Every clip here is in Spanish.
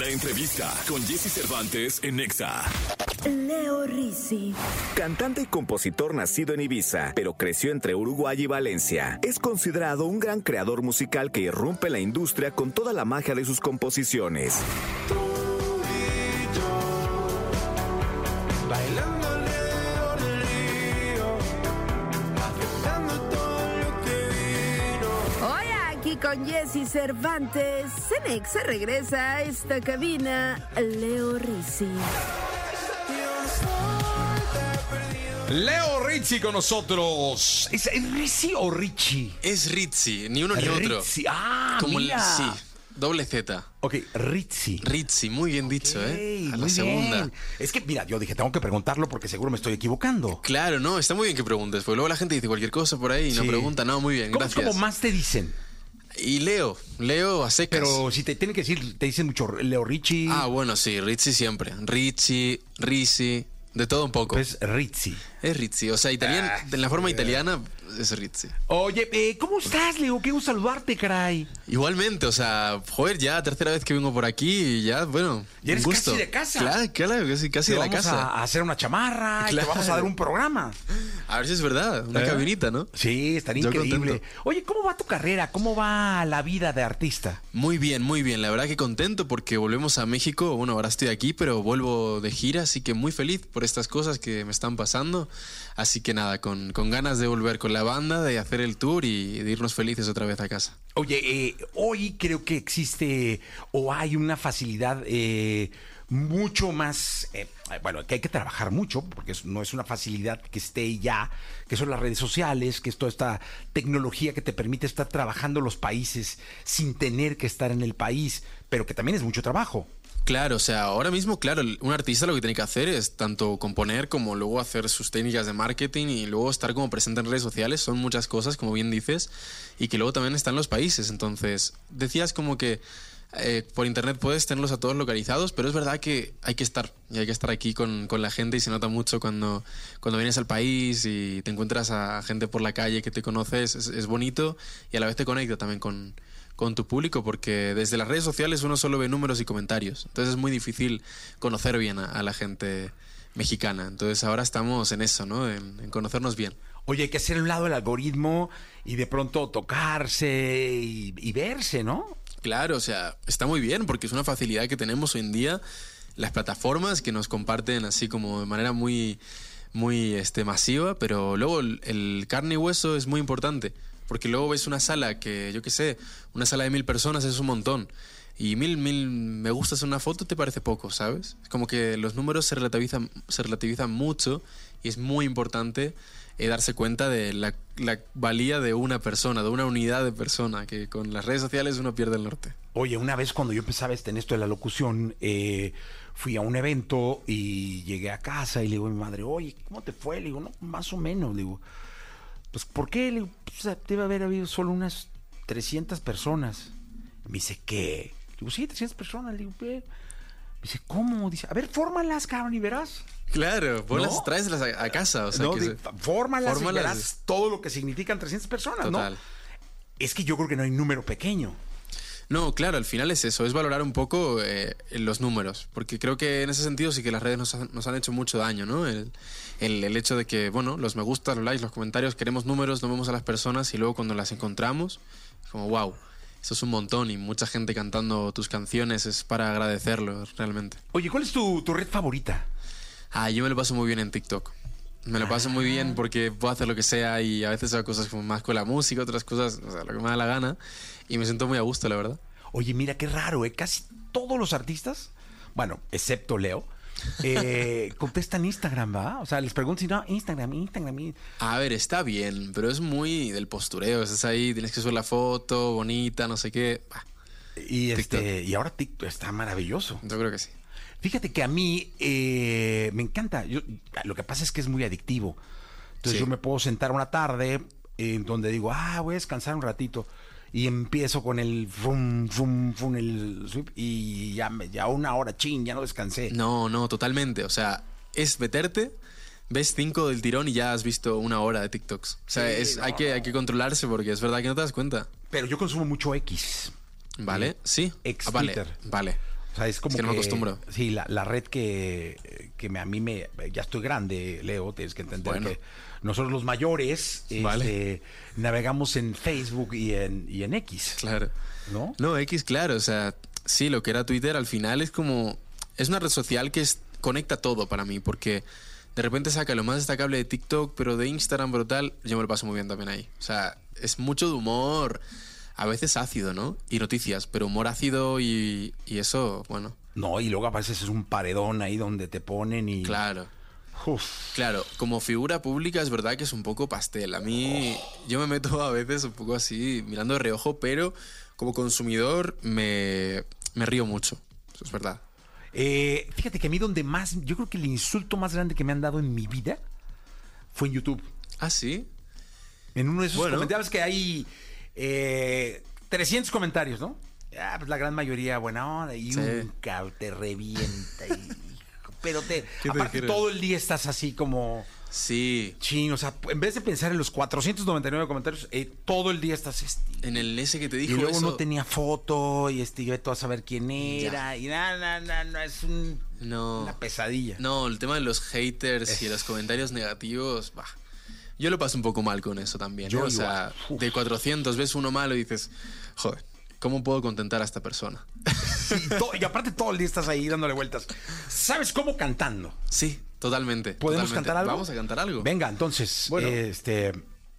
La entrevista con Jesse Cervantes en Nexa. Leo Rizzi. Cantante y compositor nacido en Ibiza, pero creció entre Uruguay y Valencia. Es considerado un gran creador musical que irrumpe la industria con toda la magia de sus composiciones. Con Jesse Cervantes. Cenex se regresa a esta cabina. Leo Rizzi. Leo Rizzi con nosotros. ¿Es, es Rizzi o Richie? Es Rizzi, ni uno ni otro. Rizzi. Ah, Como el- mira. sí, doble Z. Ok, Rizzi. Ritzi, muy bien dicho, ¿eh? A la segunda. bien. Es que, mira, yo dije, tengo que preguntarlo porque seguro me estoy equivocando. Claro, no, está muy bien que preguntes, porque luego la gente dice cualquier cosa por ahí y no Sí. pregunta. No, muy bien, ¿Cómo es gracias. como más te dicen? Y Leo, Leo a secas. Pero si te tienen que decir, te dicen mucho Leo Richie. Ah, bueno, sí, Ritzi siempre. Ritzi, Rizzi, de todo un poco. Pues Rizzi. es Rizzi, o sea, italiano, Ah, en la forma italiana es Rizzi. Oye, eh, ¿cómo estás, Leo? Qué gusto saludarte, caray. Igualmente, o sea, joder, ya tercera vez que vengo por aquí y ya, bueno, Ya eres gusto. casi de casa. Claro, claro, casi, de la vamos casa. a hacer una chamarra y te vamos a dar un programa. A ver si es verdad, una ¿Eh? cabinita, ¿no? Sí, estaría Yo increíble. contento. Oye, ¿cómo va tu carrera? ¿Cómo va la vida de artista? Muy bien, muy bien. La verdad que contento porque volvemos a México. Bueno, ahora estoy aquí, pero vuelvo de gira, así que muy feliz por estas cosas que me están pasando. Así que nada, con, con ganas de volver con la banda, de hacer el tour y de irnos felices otra vez a casa. Oye, eh, hoy creo que existe o hay una facilidad eh, mucho más, eh, bueno, que hay que trabajar mucho, porque no es una facilidad que esté ya, que son las redes sociales, que es toda esta tecnología que te permite estar trabajando los países sin tener que estar en el país, pero que también es mucho trabajo. Claro, o sea, ahora mismo, claro, un artista lo que tiene que hacer es tanto componer como luego hacer sus técnicas de marketing y luego estar como presente en redes sociales. Son muchas cosas, como bien dices, y que luego también están los países. Entonces, decías como que eh, por internet puedes tenerlos a todos localizados, pero es verdad que hay que estar, y hay que estar aquí con, con la gente y se nota mucho cuando, cuando vienes al país y te encuentras a gente por la calle que te conoces, es, es bonito y a la vez te conecta también con, con tu público porque desde las redes sociales uno solo ve números y comentarios. Entonces es muy difícil conocer bien a, a la gente mexicana. Entonces ahora estamos en eso, ¿no? En, en conocernos bien. Oye, hay que hacer un lado el algoritmo y de pronto tocarse y, y verse, ¿no? Claro, o sea, está muy bien porque es una facilidad que tenemos hoy en día las plataformas que nos comparten así como de manera muy muy este masiva, pero luego el, el carne y hueso es muy importante, porque luego ves una sala que yo qué sé, una sala de mil personas es un montón. Y mil, mil me gustas en una foto te parece poco, ¿sabes? Es como que los números se relativizan, se relativizan mucho y es muy importante eh, darse cuenta de la, la valía de una persona, de una unidad de persona, que con las redes sociales uno pierde el norte. Oye, una vez cuando yo empezaba este, en esto de la locución, eh, fui a un evento y llegué a casa y le digo a mi madre, oye, ¿cómo te fue? Le digo, no, más o menos. Le digo, pues, ¿por qué? Le digo, pues, debe haber habido solo unas 300 personas. Me dice, ¿qué? Le digo, sí, 300 personas. Le digo, ¿qué? Me dice, ¿cómo? Dice, a ver, fórmalas, cabrón, y verás. Claro, tráeselas a, a casa. O sea, no, que de- se- fórmalas, fórmalas. y verás todo lo que significan 300 personas, Total. ¿no? Es que yo creo que no hay número pequeño. No, claro, al final es eso, es valorar un poco eh, los números, porque creo que en ese sentido sí que las redes nos han, nos han hecho mucho daño, ¿no? El, el- el hecho de que, bueno, los me gusta, los likes, los comentarios, queremos números, no vemos a las personas y luego cuando las encontramos, es como, wow, eso es un montón y mucha gente cantando tus canciones es para agradecerlo realmente. Oye, ¿cuál es tu, tu red favorita? Ah, yo me lo paso muy bien en TikTok. Me lo paso muy bien porque puedo hacer lo que sea y a veces hago cosas como más con la música, otras cosas, o sea, lo que me da la gana. Y me siento muy a gusto, la verdad. Oye, mira qué raro, ¿eh? Casi todos los artistas, bueno, excepto Leo, eh, contestan Instagram, ¿va? O sea, les pregunto si no, Instagram, Instagram. in- A ver, está bien, pero es muy del postureo. Estás ahí, tienes que subir la foto, bonita, no sé qué. Bah, Y, este, TikTok. y ahora TikTok está maravilloso. yo creo que sí. Fíjate que a mí eh, me encanta. Yo- lo que pasa es que es muy adictivo. Entonces Sí. yo me puedo sentar una tarde en donde digo, ah, voy a descansar un ratito. Y empiezo con el fum, fum, fum, el sweep, y ya, ya una hora, chin, ya no descansé. No, no, totalmente. O sea, es meterte, ves cinco del tirón y ya has visto una hora de TikToks. O sea, Sí, es, no, hay, que, hay que controlarse porque es verdad que no te das cuenta. Pero yo consumo mucho X. ¿Vale? Sí. Ex Ah, vale, Twitter. vale. O sea, es como que no me acostumbro. Sí, la, la red que, que me- a mí me... Ya estoy grande, Leo, tienes que entender Bueno. que nosotros los mayores Vale. este, navegamos en Facebook y en, y en X. Claro. ¿No? No, X, claro. O sea, sí, lo que era Twitter al final es como. Es una red social que es- conecta todo para mí, porque de repente saca lo más destacable de TikTok, pero de Instagram, brutal, yo me lo paso muy bien también ahí. O sea, es mucho de humor, a veces ácido, ¿no? Y noticias, pero humor ácido y, y eso, bueno, No, y luego a veces es un paredón ahí donde te ponen y... claro. Uf. Claro, como figura pública es verdad que es un poco pastel. A mí yo me meto a veces un poco así mirando de reojo, pero como consumidor me, me río mucho. Eso es verdad. Eh, fíjate que a mí donde más... Yo creo que el insulto más grande que me han dado en mi vida fue en YouTube. Ah, sí. En uno de esos Bueno. comentarios que hay eh, 300 comentarios, ¿no? Ah, pues la gran mayoría buena onda y Sí. un te revienta y... Pero te... te aparte dijeron? todo el día estás así como... Sí. Chin, o sea, en vez de pensar en los 499 comentarios, eh, todo el día estás... este, En el ese que te y dijo luego eso. no tenía foto y este, yo todo a saber quién era y nada, nada, nada, es un- No. una pesadilla. No, el tema de los haters y los comentarios negativos, bah. Yo lo paso un poco mal con eso también. Yo ¿eh? O sea, igual. De 400 ves uno malo y dices, joder, ¿cómo puedo contentar a esta persona? Y, aparte todo el día estás ahí dándole vueltas. ¿Sabes cómo cantando? Sí, totalmente. ¿Podemos totalmente. cantar algo? Vamos a cantar algo. Venga, entonces, Bueno, este,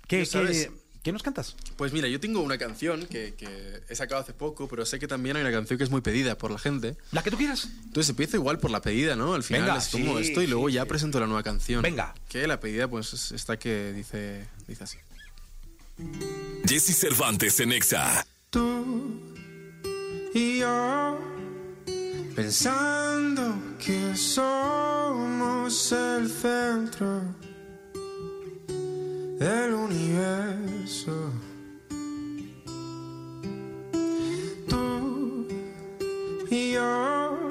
¿qué, sabes. qué, qué nos cantas? Pues mira, yo tengo una canción que, que he sacado hace poco, pero sé que también hay una canción que es muy pedida por la gente. La que tú quieras. Entonces empiezo igual por la pedida, ¿no? Al final Venga, es como sí, esto y luego sí, ya sí. presento la nueva canción. Venga. Que la pedida pues es esta que dice, dice así. Jesse Cervantes en Exa. tú y yo pensando que somos el centro del universo. Tú y yo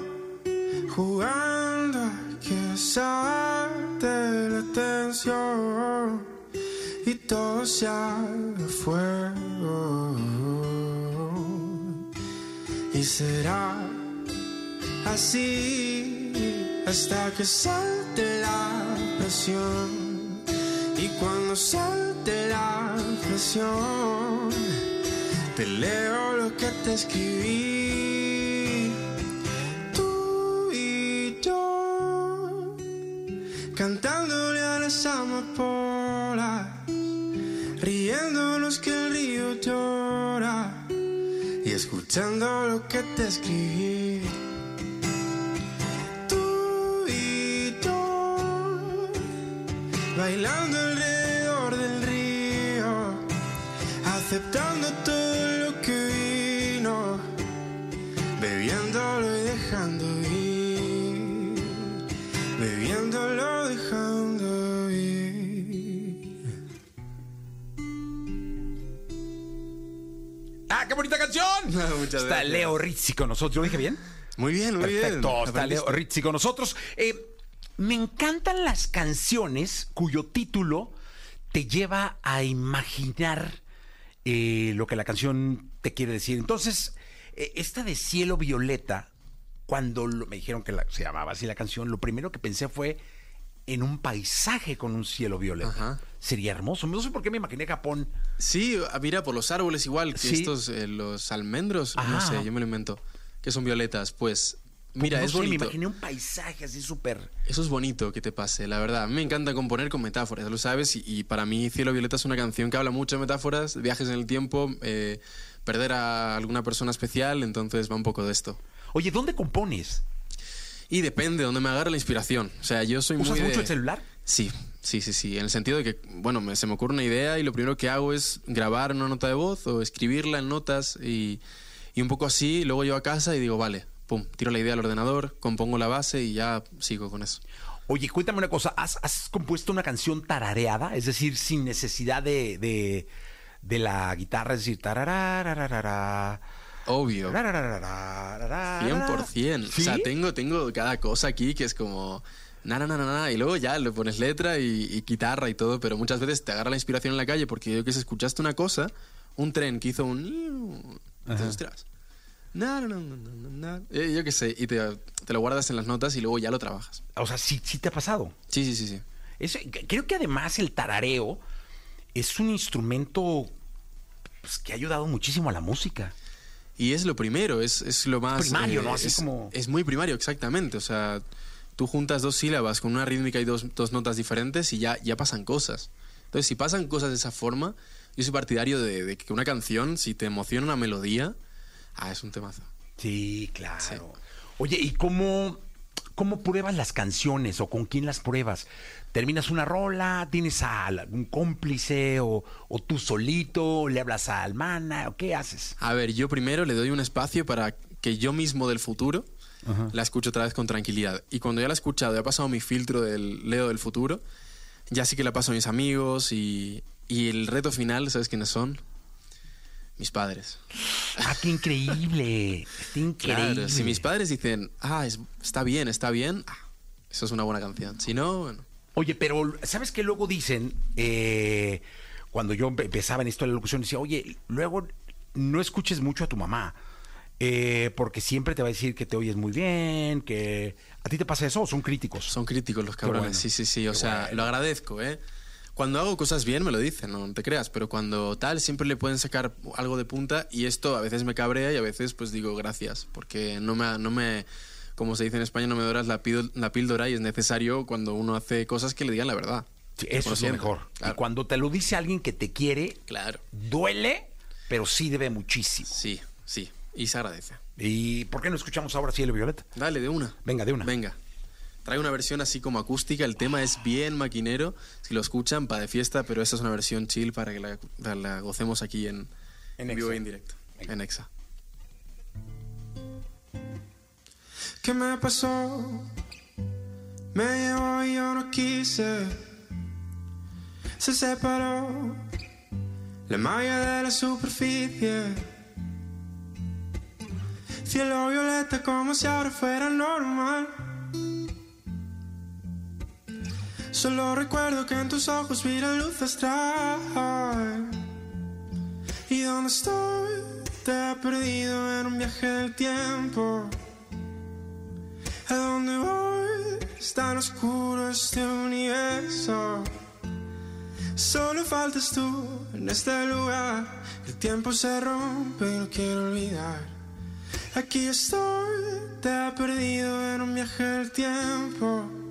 jugando que salte la tensión y todo se haga fuego. Y será así hasta que salte la presión. Cuando salte la presión, te leo lo que te escribí. Tú y yo, cantándole a las amapolas, riéndonos que el río llora y escuchando lo que te escribí. Tú y yo, bailando aceptando todo lo que vino, bebiéndolo y dejando ir, bebiéndolo, dejando ir. ¡Ah, qué bonita canción! Muchas está gracias. Leo Rizzi con nosotros. ¿Lo dije bien? Muy bien, muy bien. Perfecto, está Leo. Rizzi con nosotros. Eh, me encantan las canciones cuyo título te lleva a imaginar eh, lo que la canción te quiere decir. Entonces, eh, esta de Cielo Violeta, cuando lo- me dijeron que la- se llamaba así la canción, lo primero que pensé fue en un paisaje con un cielo violeta. Ajá. Sería hermoso. No sé por qué me imaginé Japón. Sí, ah, mira, por los árboles igual, que Sí. estos, eh, los almendros, no sé, yo me lo invento, que son violetas, pues, mira, No es sé, Me bonito. imaginé un paisaje así súper... Eso es bonito que te pase, la verdad. Me encanta componer con metáforas, lo sabes, y, y para mí Cielo Violeta es una canción que habla mucho de metáforas, viajes en el tiempo, eh, perder a alguna persona especial, entonces va un poco de esto. Oye, ¿dónde compones? Y depende de dónde me agarre la inspiración. O sea, yo soy ¿Usas muy de- mucho el celular? Sí, sí, sí, sí. En el sentido de que, bueno, me- se me ocurre una idea y lo primero que hago es grabar una nota de voz o escribirla en notas y, y un poco así. Luego llego a casa y digo, vale, pum, tiro la idea al ordenador, compongo la base y ya sigo con eso. Oye, cuéntame una cosa, ¿has, has compuesto una canción tarareada? Es decir, sin necesidad de, de, de la guitarra, es decir, tarararararara, Obvio. tarararararara. 100%. O sea, ¿Sí? tengo, tengo cada cosa aquí que es como... Na, na, na, na, na, y luego ya le pones letra y, y guitarra y todo, pero muchas veces te agarra la inspiración en la calle porque yo que sé, escuchaste una cosa, un tren que hizo un... Entonces, ostras, No, no, no, no, no, no. Eh, yo qué sé, y te, te lo guardas en las notas y luego ya lo trabajas. O sea, sí, sí te ha pasado. Sí, sí, sí, sí. Es- creo que además el tarareo es un instrumento pues, que ha ayudado muchísimo a la música. Y es lo primero, es, es lo más... eh, Primario, ¿no? Así es, como- es muy primario, exactamente. O sea, tú juntas dos sílabas con una rítmica y dos, dos notas diferentes y ya, ya pasan cosas. Entonces, si pasan cosas de esa forma, yo soy partidario de, de que una canción, si te emociona una melodía, ah, es un temazo. Sí, claro. Oye, ¿y cómo, cómo pruebas las canciones o con quién las pruebas? ¿Terminas una rola? ¿Tienes a algún cómplice o, o tú solito? ¿Le hablas a Almana? ¿O qué haces? A ver, yo primero le doy un espacio para que yo mismo del futuro la escuche otra vez con tranquilidad. Y cuando ya la he escuchado, ya ha pasado mi filtro del Leo del futuro, ya sí que la paso a mis amigos y, y el reto final, ¿sabes quiénes son? Mis padres. ¡Ah, qué increíble! Está increíble. Claro, si mis padres dicen, ah, es- está bien, está bien, ah, eso es una buena canción. Si no, bueno. Oye, pero ¿sabes qué luego dicen? Eh, cuando yo empe- empezaba en esto de la locución, decía, oye, luego no escuches mucho a tu mamá. eh, porque siempre te va a decir que te oyes muy bien, que... ¿A ti te pasa eso o son críticos? Son críticos los cabrones, bueno, sí, sí, sí. O qué sea, bueno. lo agradezco, ¿eh? Cuando hago cosas bien me lo dicen, no te creas, pero cuando tal siempre le pueden sacar algo de punta y esto a veces me cabrea y a veces pues digo gracias, porque no me, no me como se dice en España, no me doras la, la píldora y es necesario cuando uno hace cosas que le digan la verdad. Sí, eso es lo mejor. claro. Y cuando te lo dice alguien que te quiere, Claro, duele, pero sí debe muchísimo. sí, sí, y se agradece. ¿Y por qué no escuchamos ahora Cielo Violeta? Dale, de una. Venga, de una. Venga. Trae una versión así como acústica, el tema es bien maquinero, si lo escuchan, para de fiesta, pero esta es una versión chill para que la, para la gocemos aquí en, En en vivo Exa. e en directo, en Exa. ¿Qué me pasó? Me llevó y yo no quise. Se separó la malla de la superficie. Cielo violeta como si ahora fuera normal. Solo recuerdo que en tus ojos vi la luz astral. ¿Y dónde estoy? Te he perdido en un viaje del tiempo. ¿A dónde voy? Es tan oscuro este universo. Solo faltas tú en este lugar. El tiempo se rompe y no quiero olvidar. Aquí estoy, te he perdido en un viaje del tiempo.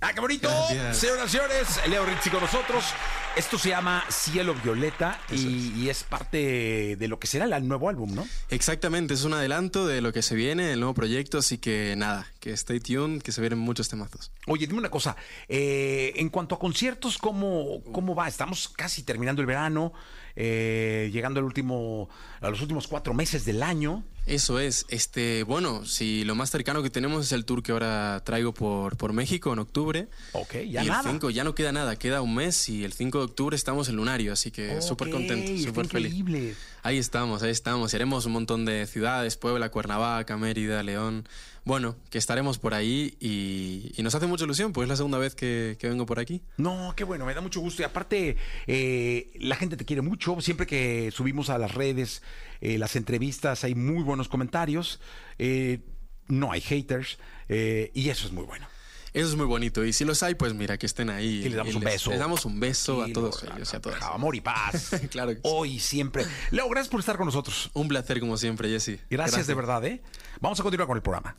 ¡Ah, qué bonito! Gracias. Señoras y señores, Leo Rizzi con nosotros. Esto se llama Cielo Violeta y, y es parte de lo que será el nuevo álbum, ¿no? Exactamente, es un adelanto de lo que se viene, el nuevo proyecto, así que nada, que stay tuned, que se vienen muchos temazos. Oye, dime una cosa. eh, en cuanto a conciertos, ¿cómo, ¿cómo va? Estamos casi terminando el verano, eh, llegando al último, a los últimos cuatro meses del año. Eso es, este, bueno, si lo más cercano que tenemos es el tour que ahora traigo por, por México en octubre. Ok, ya y nada. el 5 ya no queda nada, queda un mes y el 5 de octubre estamos en Lunario, así que súper Ok, contento, súper feliz. Ahí estamos, ahí estamos. Y haremos un montón de ciudades, Puebla, Cuernavaca, Mérida, León. Bueno, que estaremos por ahí y, y nos hace mucha ilusión, pues es la segunda vez que, que vengo por aquí. No, qué bueno, me da mucho gusto. Y aparte, eh, la gente te quiere mucho. Siempre que subimos a las redes eh, las entrevistas, hay muy buenos comentarios. Eh, no hay haters. eh, y eso es muy bueno. Eso es muy bonito. Y si los hay, pues mira, que estén ahí. Que les damos Y un beso. Les damos un beso a todos ellos y a todas. Amor y paz. Claro que sí. Hoy y siempre. Leo, gracias por estar con nosotros. Un placer como siempre, Jesse. Gracias, de verdad, ¿eh? Vamos a continuar con el programa.